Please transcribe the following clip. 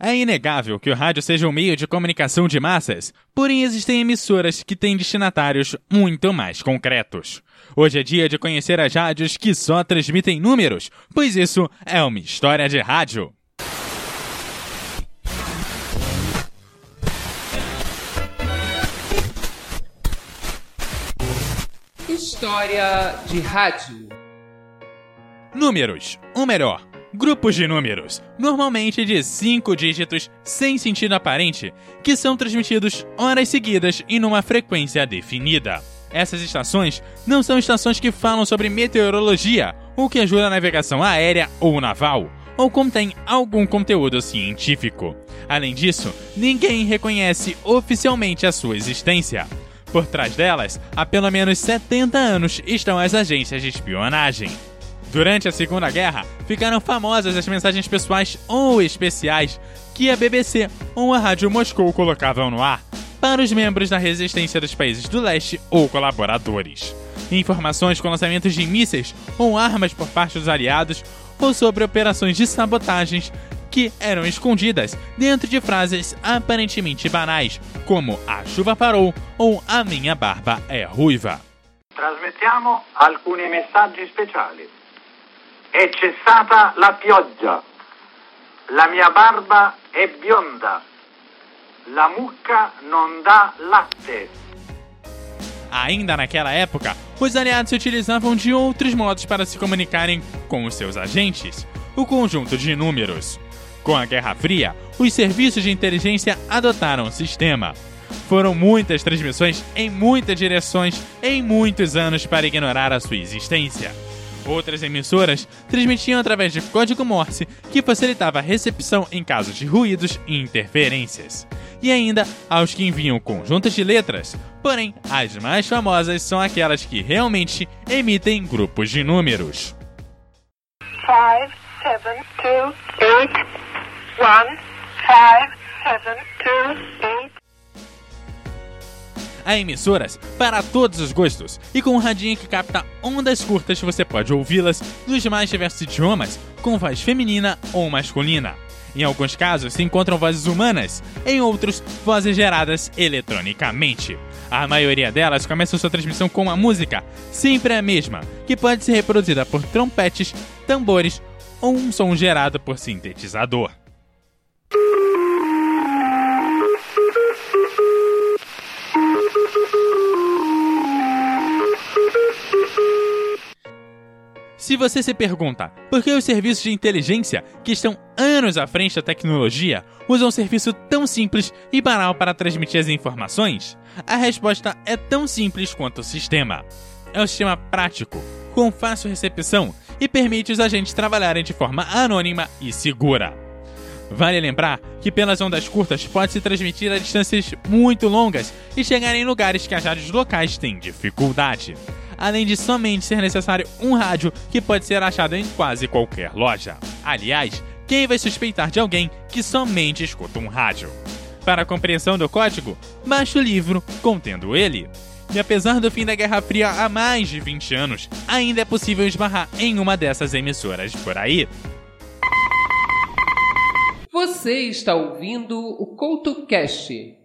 É inegável que o rádio seja um meio de comunicação de massas, porém existem emissoras que têm destinatários muito mais concretos. Hoje é dia de conhecer as rádios que só transmitem números, pois isso é uma história de rádio. História de rádio. Números, ou melhor, grupos de números, normalmente de cinco dígitos sem sentido aparente, que são transmitidos horas seguidas e numa frequência definida. Essas estações não são estações que falam sobre meteorologia, ou que ajudam a navegação aérea ou naval, ou contém algum conteúdo científico. Além disso, ninguém reconhece oficialmente a sua existência. Por trás delas, há pelo menos 70 anos estão as agências de espionagem. Durante a Segunda Guerra, ficaram famosas as mensagens pessoais ou especiais que a BBC ou a Rádio Moscou colocavam no ar para os membros da resistência dos países do leste ou colaboradores. Informações com lançamentos de mísseis ou armas por parte dos aliados ou sobre operações de sabotagens que eram escondidas dentro de frases aparentemente banais, como a chuva parou ou a minha barba é ruiva. Trasmettiamo alcuni messaggi speciali. È cessata la pioggia. La mia barba è bionda. La mucca non dà latte. Ainda naquela época, os aliados se utilizavam de outros modos para se comunicarem com os seus agentes, o conjunto de números. Com a Guerra Fria, os serviços de inteligência adotaram o sistema. Foram muitas transmissões em muitas direções em muitos anos para ignorar a sua existência. Outras emissoras transmitiam através de código Morse, que facilitava a recepção em casos de ruídos e interferências. E ainda aos que enviam conjuntos de letras, porém, as mais famosas são aquelas que realmente emitem grupos de números. 5, 7, 2, 8, 1, 5, 7, 2, 8. Há emissoras para todos os gostos, e com um radinho que capta ondas curtas você pode ouvi-las nos mais diversos idiomas, com voz feminina ou masculina. Em alguns casos se encontram vozes humanas, em outros, vozes geradas eletronicamente. A maioria delas começa sua transmissão com uma música, sempre a mesma, que pode ser reproduzida por trompetes, tambores ou um som gerado por sintetizador. Se você se pergunta por que os serviços de inteligência, que estão anos à frente da tecnologia, usam um serviço tão simples e banal para transmitir as informações, a resposta é tão simples quanto o sistema. É um sistema prático, com fácil recepção e permite os agentes trabalharem de forma anônima e segura. Vale lembrar que pelas ondas curtas pode-se transmitir a distâncias muito longas e chegar em lugares que as rádios locais têm dificuldade além de somente ser necessário um rádio que pode ser achado em quase qualquer loja. Aliás, quem vai suspeitar de alguém que somente escuta um rádio? Para a compreensão do código, baixe o livro contendo ele. E apesar do fim da Guerra Fria há mais de 20 anos, ainda é possível esbarrar em uma dessas emissoras por aí. Você está ouvindo o CoutoCast